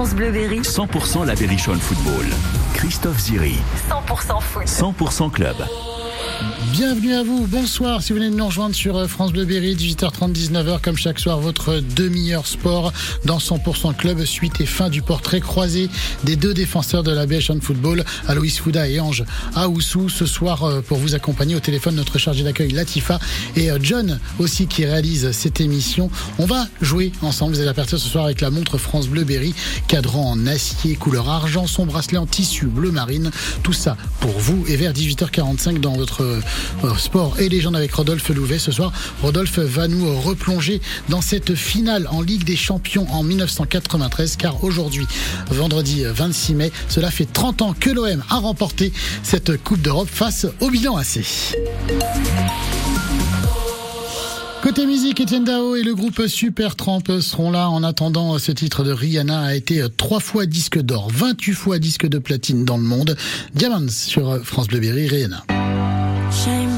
France Bleu Berry. 100% la Berrichonne Football. Christophe Ziri. 100% foot. 100% club. Bienvenue à vous, bonsoir. Si vous venez de nous rejoindre sur euh, France Bleu Berry, 18h30, 19h, comme chaque soir, votre demi-heure sport dans 100% club, suite et fin du portrait croisé des deux défenseurs de la BHN Football, Aloïs Fouda et Ange Aoussou, ce soir euh, pour vous accompagner au téléphone notre chargé d'accueil Latifa et euh, John aussi qui réalise cette émission. On va jouer ensemble, vous allez aperçu ce soir avec la montre France Bleu Berry, cadran en acier couleur argent, son bracelet en tissu bleu marine, tout ça pour vous et vers 18h45 dans votre sport et légende avec Rodolphe Louvet ce soir. Rodolphe va nous replonger dans cette finale en Ligue des Champions en 1993 car aujourd'hui, vendredi 26 mai, cela fait 30 ans que l'OM a remporté cette Coupe d'Europe face au bilan AC. Côté musique, Etienne Dao et le groupe Super Tramp seront là en attendant ce titre de Rihanna a été trois fois disque d'or, 28 fois disque de platine dans le monde. Diamonds sur France Bleu Berry, Rihanna.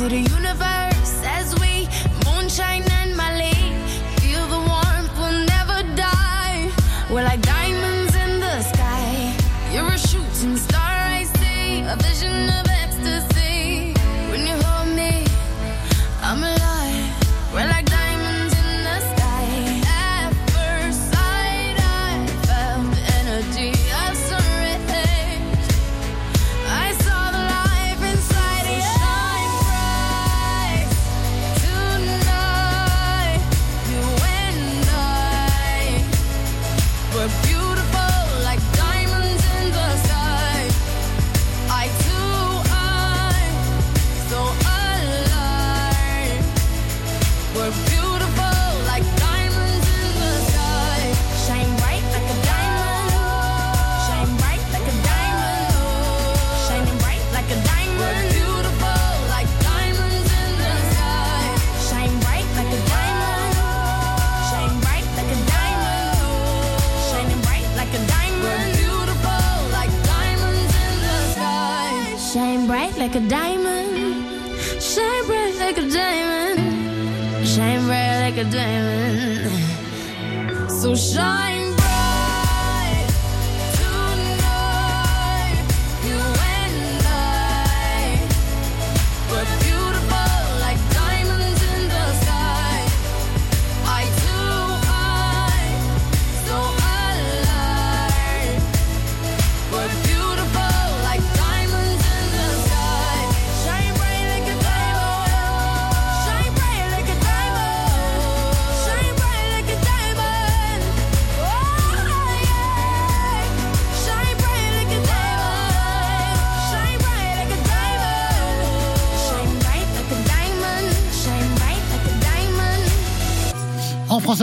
To the universe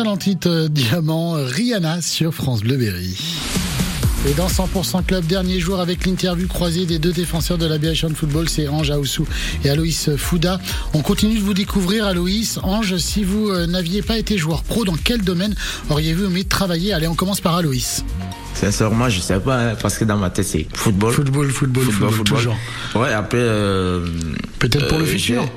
le titre euh, Diamant, Rihanna sur France Bleu Berry. Et dans 100% Club, dernier jour avec l'interview croisée des deux défenseurs de la de Football, c'est Ange Aoussou et Aloïs Fouda. On continue de vous découvrir, Aloïs. Ange, si vous euh, n'aviez pas été joueur pro, dans quel domaine auriez-vous aimé travailler? Allez, on commence par Aloïs. Sincèrement, je sais pas, hein, parce que dans ma tête, c'est football. Football, football, football, toujours. Ouais, après. Euh, Peut-être pour le euh, futur.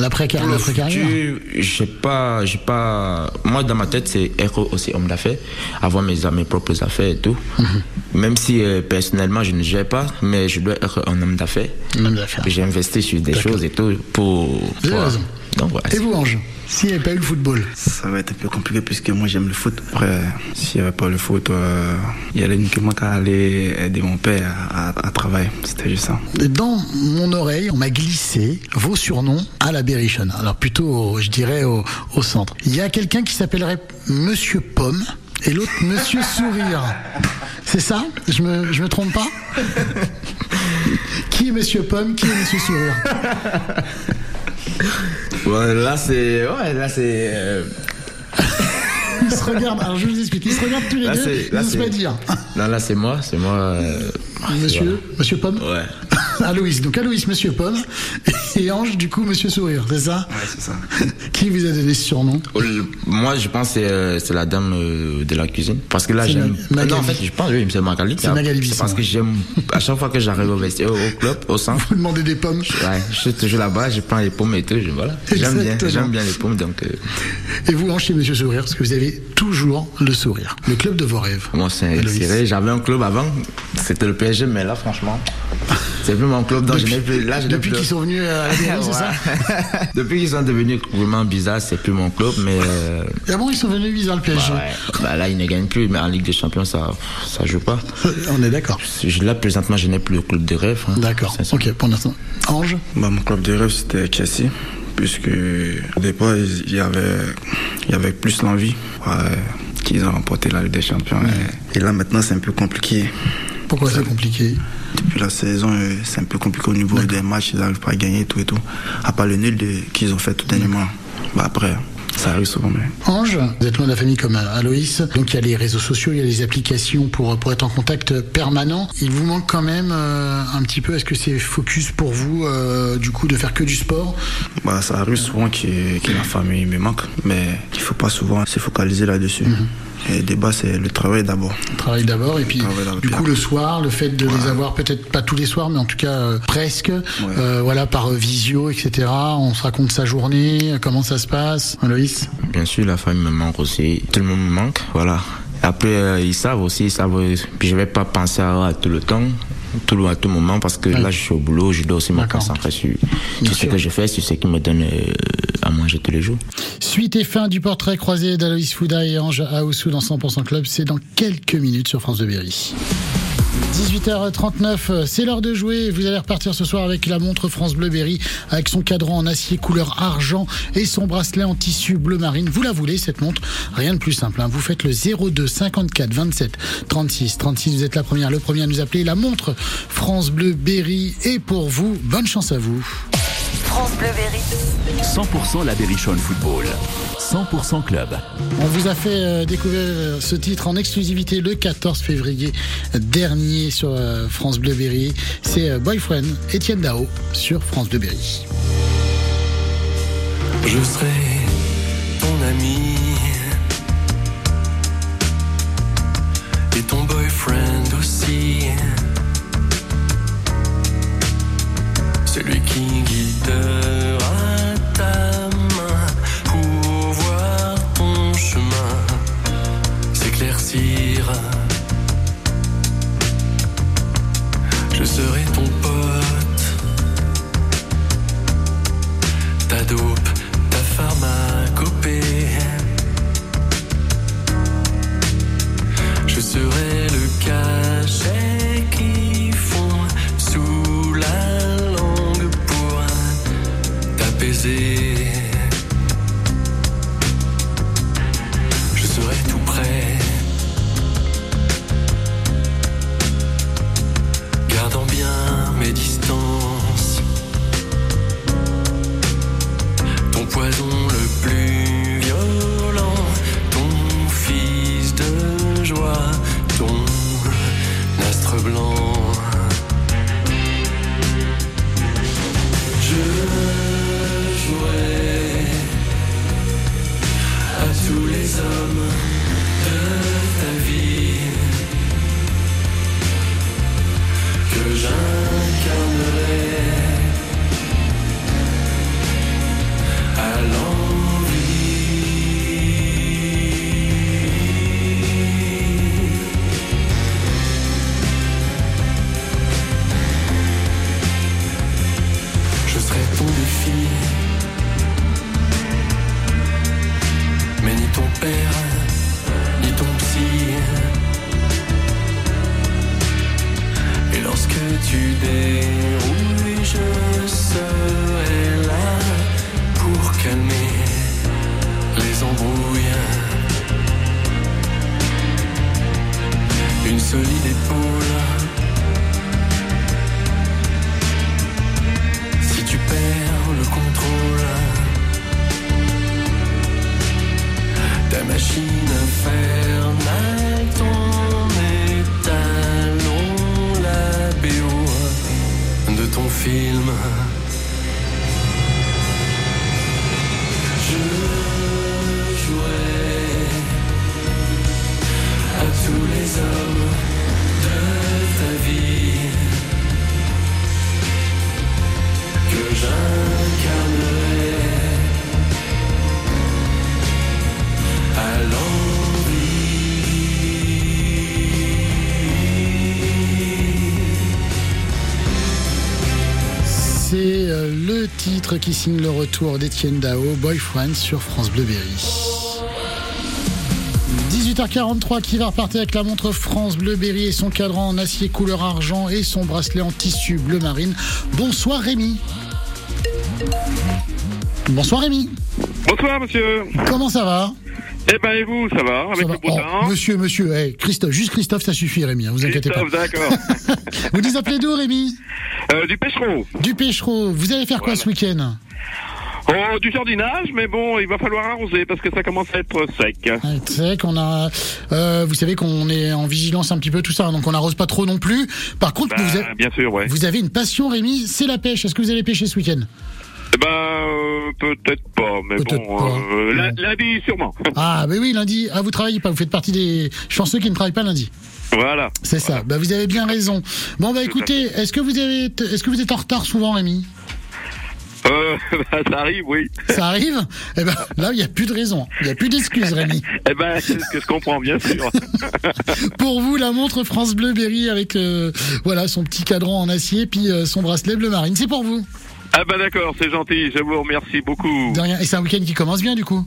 L'après-carrière. Futur, j'ai pas, j'ai pas. Moi, dans ma tête, c'est être aussi homme d'affaires, avoir mes, mes propres affaires et tout. Mhm. Même si euh, personnellement, je ne gère pas, mais je dois être un homme d'affaires. Même d'affaires. J'ai investi sur des choses et tout pour. Pour-. Donc voilà. Et vous, Ange? S'il n'y avait pas eu le football Ça va être un peu compliqué puisque moi j'aime le foot. Après, s'il n'y avait pas le foot, euh, il y avait uniquement qu'à aller aider mon père à, à- à travailler. C'était juste ça. Dans mon oreille, on m'a glissé vos surnoms à la Berrichonne. Alors plutôt, au- je dirais, au, au centre. Il y a quelqu'un qui s'appellerait Monsieur Pomme et l'autre Monsieur Sourire. C'est ça? Je me, je me trompe pas? Qui est Monsieur Pomme? Qui est Monsieur Sourire? Ouais, là, c'est. Ouais, là, c'est. euh, Ils se regardent, alors je vous explique, ils se regardent tous les Là, deux, ils n'osent pas dire. Non, là, c'est moi, c'est moi. euh, Monsieur, Monsieur Pomme Ouais. Aloïs, donc Aloïs, Monsieur Pomme, et Ange, du coup, Monsieur Sourire, c'est ça Ouais, c'est ça. Qui vous a donné ce surnom Oh, le- Moi, je pense que c'est, euh, c'est la dame euh, de la cuisine. Parce que là, j'aime. Ma- Non, en fait, je pense, oui, c'est Magali. C'est Magali C'est parce que j'aime. À chaque fois que j'arrive au vestiaire, au, au club, au centre, Vous demandez des pommes ouais, je suis toujours là-bas, je prends les pommes et tout. Je, voilà. J'aime bien, j'aime bien les pommes, donc. euh, Et vous, Ange, chez Monsieur Sourire, parce que vous avez toujours le sourire. Le club de vos rêves. moi, c'est vrai, J'avais un club avant, c'était le PSG, mais là, franchement, c'est plus mon club. Donc, je n'ai plus. Là, je Depuis plus. qu'ils sont venus à la c'est ça. Depuis qu'ils sont devenus vraiment bizarres, c'est plus mon club, mais. euh, Et avant, ils sont venus bizarre le PSG. bah, ouais. Bah, là, ils ne gagnent plus, mais en Ligue des Champions, ça, ça joue pas. On est d'accord. Là, présentement, je n'ai plus le club de rêve. hein. D'accord. Ok, pour l'instant. Ange Bah, mon club de rêve c'était Chelsea. Puisque au départ, il y avait, il y avait plus l'envie ouais, qu'ils ont remporté la Ligue des Champions. Et, et là maintenant, c'est un peu compliqué. Pourquoi c'est compliqué Depuis la saison, euh, c'est un peu compliqué au niveau des matchs. Ils n'arrivent pas à gagner tout et tout. À part le nul qu'ils ont fait tout dernièrement. Bah, après, ça arrive souvent. Mais... Ange, vous êtes loin de la famille comme Aloïs, donc il y a les réseaux sociaux, il y a les applications pour, pour être en contact permanent. Il vous manque quand même euh, un petit peu, est-ce que c'est focus pour vous, euh, du coup, de faire que du sport? Bah, ça arrive souvent que, que la famille me manque, mais il faut pas souvent se focaliser là-dessus. Et le débat, c'est le travail d'abord. Travail d'abord, et puis Travail d'abord, du coup le soir, le fait de les avoir peut-être pas tous les soirs, mais en tout cas euh, presque, euh, voilà, par euh, visio, etc. On se raconte sa journée, comment ça se passe, Aloïs Bien sûr, la famille me manque aussi. Tout le monde me manque, voilà. Après, euh, ils savent aussi, ils savent. Puis je vais pas penser à, à tout le temps, tout, à tout moment, parce que là, je suis au boulot, je dois aussi me concentrer sur, ce que je fais, sur ce qui me donne euh, à manger tous les jours. Suite et fin du portrait croisé d'Aloïs Fouda et Ange Aoussou dans 100% Club, c'est dans quelques minutes sur France de Berry. 18h39, c'est l'heure de jouer. Vous allez repartir ce soir avec la montre France Bleu Berry, avec son cadran en acier couleur argent et son bracelet en tissu bleu marine. Vous la voulez, cette montre? Rien de plus simple. hein. Vous faites le 02 54 27 36 36. Vous êtes la première, le premier à nous appeler. La montre France Bleu Berry est pour vous. Bonne chance à vous. France Bleu Berry. 100% la Berrichonne Football. 100% Club. On vous a fait euh, découvrir euh, ce titre en exclusivité le 14 février dernier sur euh, France Bleu Berry. C'est Boyfriend, Étienne Dao sur France Bleu Berry. Je serai ton ami et ton boyfriend aussi. celui qui guidera ta main pour voir ton chemin s'éclaircir. Je serai ton pote, ta dope, ta pharmacopée. Je serai le cas. baiser De ton film. Titre qui signe le retour d'Étienne Dao, Boyfriend sur France Bleu Berry. 18h43 qui va repartir avec la montre France Bleu Berry et son cadran en acier couleur argent et son bracelet en tissu bleu marine. Bonsoir Rémi. Bonsoir Rémi. Bonsoir monsieur. Comment ça va? Eh ben et vous, ça va avec Ça va le beau Oh, Monsieur, monsieur, hey, Christophe, juste Christophe, ça suffit Rémi, hein, vous inquiétez pas. Christophe, d'accord. Vous nous appelez d'où Rémi Euh, du pêchereau. Du Pêchereau. Vous allez faire quoi ce week-end Oh, du jardinage, mais bon, il va falloir arroser parce que ça commence à être sec. Ouais, C'est vrai qu'on a, euh, vous savez qu'on est en vigilance un petit peu tout ça, donc on n'arrose pas trop non plus. Par contre, Bah, vous, avez, bien sûr, ouais. vous avez une passion, Rémi, c'est la pêche. Est-ce que vous allez pêcher ce week-end? Eh ben, euh, peut-être pas, mais Peut-être bon, pas. euh, la- lundi sûrement. Ah, ben oui, lundi. Ah, vous travaillez pas. Vous faites partie des chanceux qui ne travaillent pas lundi. voilà. C'est ça. Bah, vous avez bien raison. Bon, bah, écoutez, est-ce que vous avez, est-ce que vous êtes en retard souvent, Rémi? Euh, bah, ça arrive, oui. Ça arrive? Eh ben, là, il n'y a plus de raison. Il n'y a plus d'excuses, Rémi. Eh ben, c'est ce que je comprends, bien sûr. Pour vous, la montre France Bleu Berry avec, euh, voilà, son petit cadran en acier, puis euh, son bracelet bleu marine. C'est pour vous. Ah ben d'accord, c'est gentil, je vous remercie beaucoup. De rien. Et c'est un week-end qui commence bien, du coup.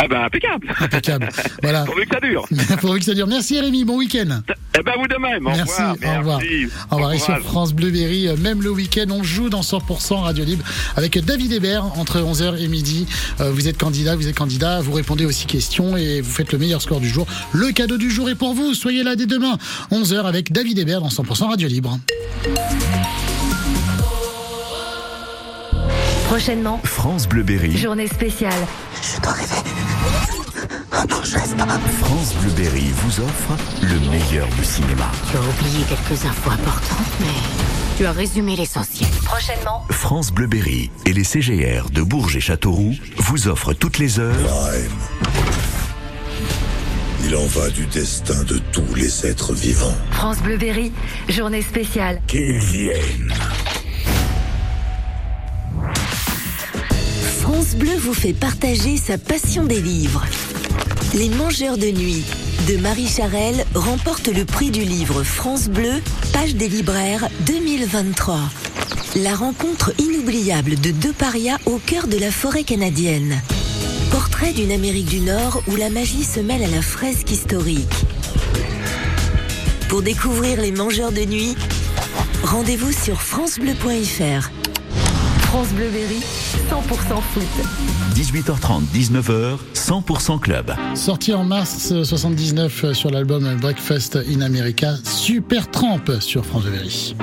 Ah ben impeccable. Impeccable. Voilà. Pourvu que ça dure. Pourvu que ça dure. Merci, Rémi. Bon week-end. Eh ben vous de même. Au Merci, revoir. au revoir. Merci. Au revoir. Bon Et sur. France Bleu Berry, euh, même le week-end, on joue dans 100% Radio Libre avec David Hébert entre 11h et midi. Euh, Vous êtes candidat, vous êtes candidat, vous répondez aux six questions et vous faites le meilleur score du jour. Le cadeau du jour est pour vous. Soyez là dès demain, 11h avec David Hébert dans 100% Radio Libre. Prochainement, France Bleu Berry. journée spéciale. France Bleu Berry vous offre le meilleur du cinéma. Tu as oublié quelques infos importantes, mais tu as résumé l'essentiel. Prochainement, France Bleu Berry et les CGR de Bourges et Châteauroux vous offrent toutes les heures Il en va du destin de tous les êtres vivants. France Bleu Berry, journée spéciale. Qu'ils viennent. France Bleu vous fait partager sa passion des livres. Les Mangeurs de nuit de Marie Charelle remporte le prix du livre France Bleu, page des libraires 2023. La rencontre inoubliable de deux parias au cœur de la forêt canadienne. Portrait d'une Amérique du Nord où la magie se mêle à la fresque historique. Pour découvrir les Mangeurs de nuit, rendez-vous sur francebleu.fr. France Bleu Berry, 100% foot. 18h30, 19h, 100% club. Sorti en mars euh, 79 euh, sur l'album Breakfast in America, Super Tramp sur France Bleu Berry.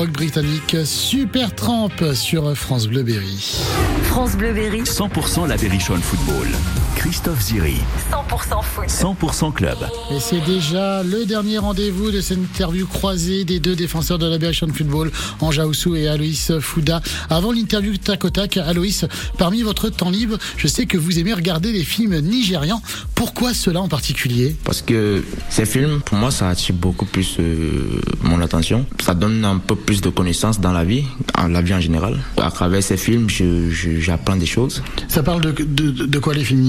Rock britannique Super Tramp sur France Bleu Berry. France Bleu Berry, 100% la Berrichonne Football. Christophe Ziri, 100% foot. 100% club. Et c'est déjà le dernier rendez-vous de cette interview croisée des deux défenseurs de la Football, Anja Oussou et Aloïs Fouda. Avant l'interview tac au tac, Aloïs, parmi votre temps libre, je sais que vous aimez regarder les films nigérians. Pourquoi cela en particulier? Parce que ces films, pour moi, ça attire beaucoup plus euh, mon attention. Ça donne un peu plus de connaissances dans la vie, dans la vie en général. À travers ces films, je- je- j'apprends des choses. Ça parle de, de, de quoi les films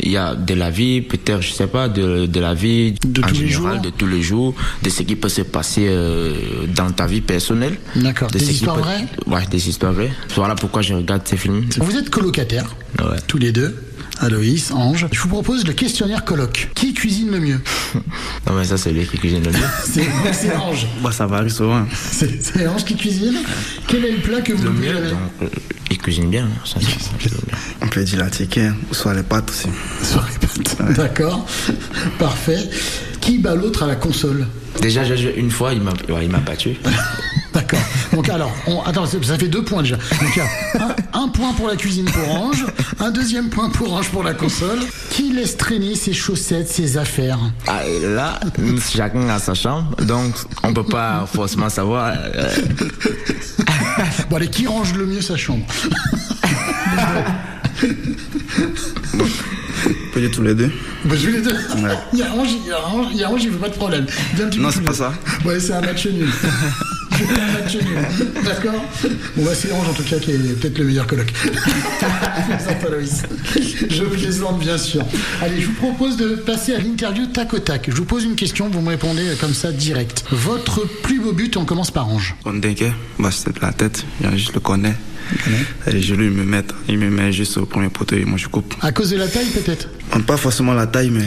Il y a de la vie, peut-être, je sais pas, de, de la vie De en tous les général, jours. de tous les jours, de ce qui peut se passer euh, dans ta vie personnelle. D'accord. De Des histoires peut- vraies? Ouais, des histoires vraies. Voilà pourquoi je regarde ces films. Vous êtes colocataires, Ouais. tous les deux. Aloïs, Ange. Je vous propose le questionnaire colloque. Qui cuisine le mieux? Non, mais ça, c'est lui qui cuisine le mieux. C'est Ange. Bah, ça varie souvent. C'est Ange qui cuisine. Quel est le plat que vous le mieux, donc, euh, il cuisine bien. hein, ça, bien. On peut dire la ticket, ou soit les pâtes aussi. Sur les pâtes. D'accord. Parfait. Qui bat l'autre à la console? Déjà, j'ai joué une fois, il m'a ouais, il m'a battu. D'accord. Donc alors, on- attends, ça ça fait deux points déjà. Donc il y a un, un point pour la cuisine pour Ange, un deuxième point pour Ange pour la console. Qui laisse traîner ses chaussettes, ses affaires? Ah, et là, chacun a sa chambre, donc on peut pas forcément savoir. euh, Bon allez, qui range le mieux sa chambre? On peut dire tous les deux. Bah, je vais les deux? Ouais. Il y a Ange, il y a Ange, il y a Ange, il veut pas de problème. Viens Non, c'est pas ça. Ouais, c'est un match nul. C'est un match nul. D'accord Bon, bah, c'est Ange en tout cas qui est peut-être le meilleur coloc. Je plaisante. Je bien sûr. Allez, je vous propose de passer à l'interview tac au tac. Je vous pose une question, vous me répondez comme ça direct. Votre plus beau but, on commence par Ange. Ondeke, bah, c'est de la tête. Juste le connaît. Et les genoux, ils me mettent. Il me met juste au premier poteau et moi je coupe. À cause de la taille, peut-être Pas forcément la taille, mais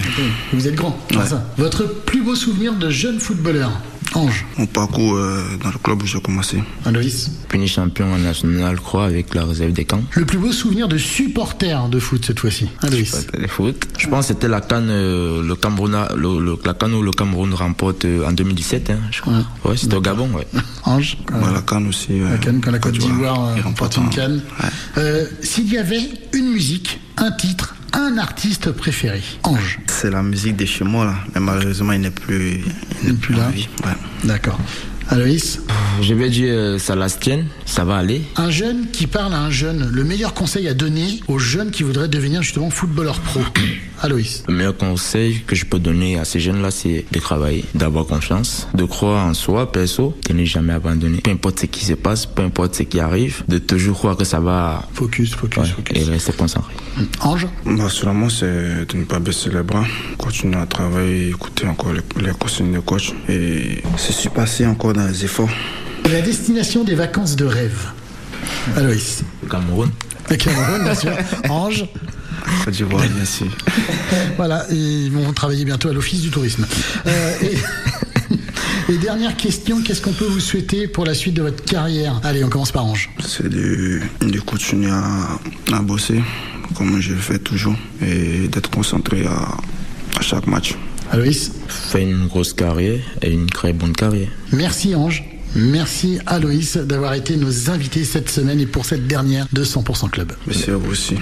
Vous êtes grand, c'est Ouais. ça. Votre plus beau souvenir de jeune footballeur Ange. mon parcours euh, dans le club où j'ai commencé. Aloïs. Fini champion national, je crois, avec la réserve des camps. Le plus beau souvenir de supporter de foot cette fois-ci. Aloïs. Le foot. Je pense que c'était la canne, euh, le Cameroun, le, le- la canne où le Cameroun remporte euh, en 2017, hein, je crois. Ouais, c'était au Gabon, ouais. Ange. Bah, la canne aussi. La canne quand la Côte d'Ivoire remporte une un- canne. Euh, S'il y avait une musique, un titre, un artiste préféré, Ange. C'est la musique de chez moi, là. Mais malheureusement, il n'est plus, il n'est plus là. Ouais. D'accord. Aloïs. Je vais dire euh, ça la tienne, ça va aller. Un jeune qui parle à un jeune, le meilleur conseil à donner aux jeunes qui voudraient devenir justement footballeur pro. Aloïs. Le meilleur conseil que je peux donner à ces jeunes-là, c'est de travailler, d'avoir confiance, de croire en soi, perso, de ne jamais abandonner. Peu importe ce qui se passe, peu importe ce qui arrive, de toujours croire que ça va. Focus, focus, Ouais, focus. Et rester concentré. Ange. Bah, sûrement, c'est de ne pas baisser les bras, continuer à travailler, écouter encore les, les consignes de coach et se surpasser encore dans efforts. La destination des vacances de rêve. Aloïs. Le Cameroun. Le Cameroun, bien sûr. Ange. Côte d'Ivoire, bien sûr. Voilà, et ils vont travailler bientôt à l'Office du tourisme. Euh, et, et dernière question, qu'est-ce qu'on peut vous souhaiter pour la suite de votre carrière? Allez, on commence par Ange. C'est de, de continuer à, à bosser comme je le fais toujours et d'être concentré à, à chaque match. Aloïs Fait une grosse carrière et une très bonne carrière. Merci Ange. Merci Aloïs d'avoir été nos invités cette semaine et pour cette dernière de 100% Club. Merci à vous aussi.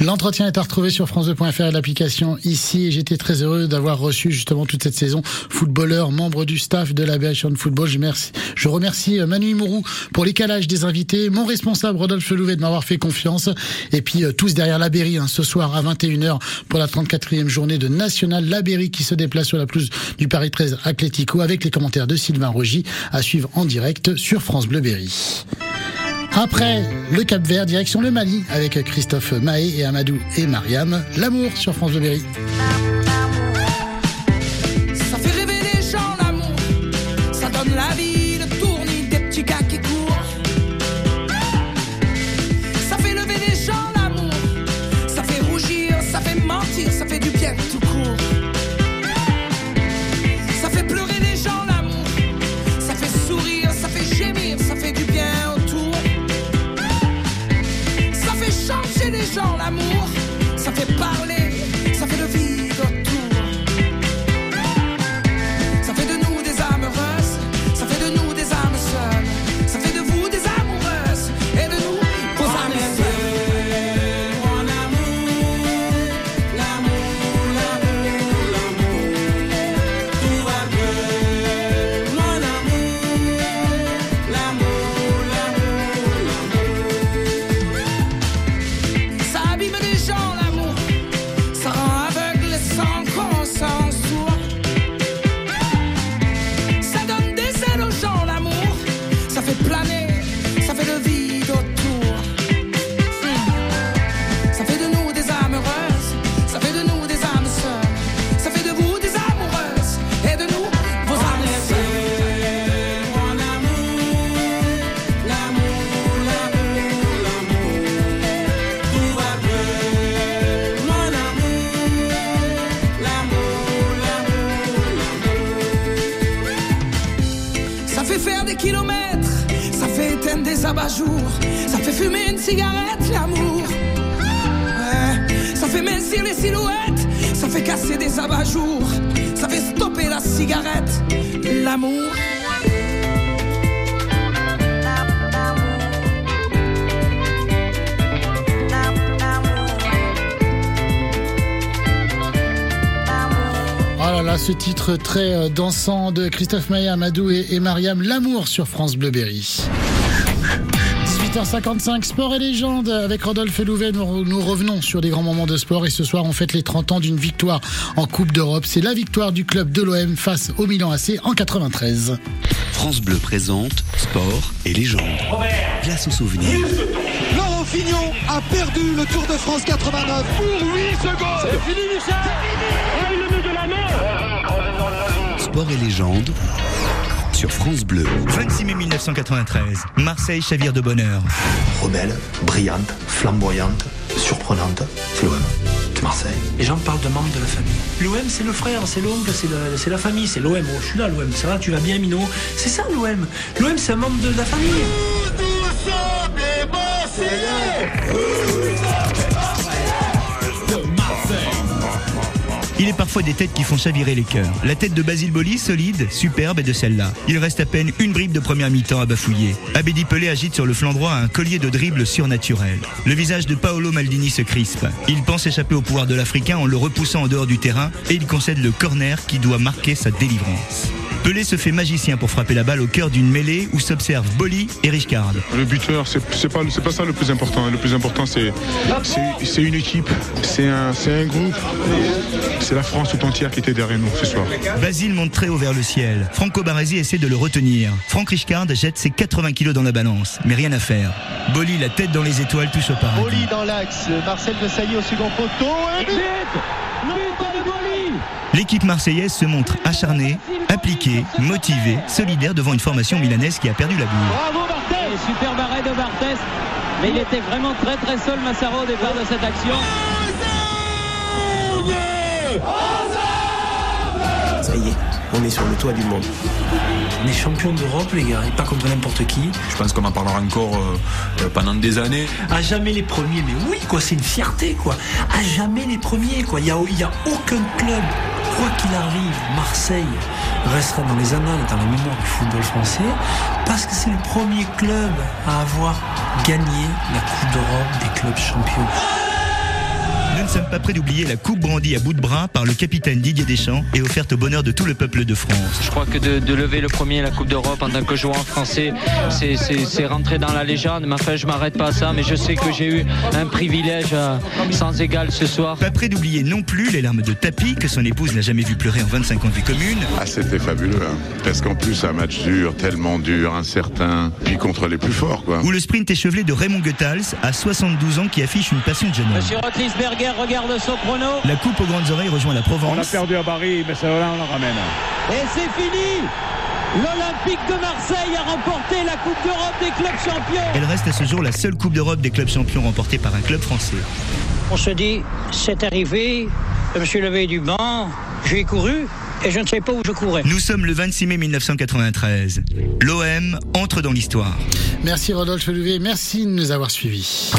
L'entretien est à retrouver sur France2.fr et l'application ici. J'étais très heureux d'avoir reçu justement toute cette saison footballeur, membre du staff de la BHN Football. Je, remercie, je euh, Manu Mourou pour l'écalage des invités, mon responsable Rodolphe Louvet de m'avoir fait confiance. Et puis euh, tous derrière la hein, ce soir à 21h pour la 34e journée de National La Berry qui se déplace sur la pelouse du Paris 13 Atlético avec les commentaires de Sylvain Rogy à suivre en direct sur France Bleu Berry. Après le Cap Vert, direction le Mali avec Christophe Mahé et Amadou et Mariam. L'amour sur France Bleu Berry. Oh là là, ce titre très euh, dansant de Christophe Maé, Amadou et, et Mariam, L'amour sur France Bleu Berry. 18h55, sport et légende. Avec Rodolphe Louvet, nous, nous revenons sur des grands moments de sport. Et ce soir, on fête les 30 ans d'une victoire en Coupe d'Europe. C'est la victoire du club de l'OM face au Milan AC en 93. France Bleu présente sport et légende. Place aux souvenirs. Laurent Fignon a perdu le Tour de France 89 pour 8 secondes. C'est fini, Michel Sport et légende sur France Bleu. 26 mai 1993, Marseille chavire de bonheur. Rebelle, brillante, flamboyante, surprenante, c'est l'OM. C'est Marseille. Les gens parlent de membres de la famille. L'OM, c'est le frère, c'est l'oncle, c'est la, c'est la famille, c'est l'OM. Oh, je suis là, l'OM. Ça va, tu vas bien, Mino? C'est ça, l'OM. L'OM, c'est un membre de la famille. Il est parfois des têtes qui font chavirer les cœurs. La tête de Basile Boli, solide, superbe, est de celle-là. Il reste à peine une bribe de première mi-temps à bafouiller. Abedi Pelé agite sur le flanc droit un collier de dribble surnaturel. Le visage de Paolo Maldini se crispe. Il pense échapper au pouvoir de l'Africain en le repoussant en dehors du terrain et il concède le corner qui doit marquer sa délivrance. Pelé se fait magicien pour frapper la balle au cœur d'une mêlée où s'observent Boli et Richcard. Le buteur, c'est c'est pas, c'est pas ça le plus important. Le plus important, c'est c'est- c'est une équipe, c'est un, c'est un groupe. C'est la France tout entière qui était derrière nous ce soir. Basile monte très haut vers le ciel. Franco Baresi essaie de le retenir. Franck Richcard jette ses 80 kilos dans la balance, mais rien à faire. Boli, la tête dans les étoiles, touche au paradis. Oli dans l'axe, Marcel de Sailly au second poteau. Et Boli L'équipe marseillaise se montre acharnée, appliquée, motivée, solidaire devant une formation milanaise qui a perdu la boule. Bravo Barthez Super barré de Barthez. Mais il était vraiment très très seul Massaro au départ de cette action. Ça y est, on est sur le toit du monde. On est champion d'Europe, les gars, et pas contre n'importe qui. Je pense qu'on en parlera encore euh, euh, pendant des années. À jamais les premiers, mais oui, quoi, c'est une fierté, quoi. À jamais les premiers, quoi. Il n'y a, il y a aucun club, quoi qu'il arrive, Marseille restera dans les annales, dans la mémoire du football français, parce que c'est le premier club à avoir gagné la Coupe d'Europe des clubs champions. Nous ne sommes pas prêts d'oublier la coupe brandie à bout de bras par le capitaine Didier Deschamps et offerte au bonheur de tout le peuple de France. Je crois que de, de lever le premier la Coupe d'Europe en tant que joueur français, c'est- rentrer dans la légende. Mais enfin, je m'arrête pas à ça, mais je sais que j'ai eu un privilège euh, sans égal ce soir. Pas prêt d'oublier non plus les larmes de tapis que son épouse n'a jamais vu pleurer en 25 ans de vie commune. Ah, c'était fabuleux. hein. Parce qu'en plus, un match dur, tellement dur, incertain, puis contre les plus forts, quoi. Ou le sprint échevelé de Raymond Goethals à 72 ans qui affiche une passion de jeune homme. Monsieur Rotlisberger regarde son chrono. La coupe aux grandes oreilles rejoint la Provence. On a perdu à Paris, mais ça là, on la ramène. Et c'est fini L'Olympique de Marseille a remporté la Coupe d'Europe des clubs champions. Elle reste à ce jour la seule coupe d'Europe des clubs champions remportée par un club français. On se dit, c'est arrivé, je me suis levé du banc, j'ai couru et je ne sais pas où je courais. Nous sommes le 26 mai 1993. L'OM entre dans l'histoire. Merci Rodolphe Louvet, merci de nous avoir suivis.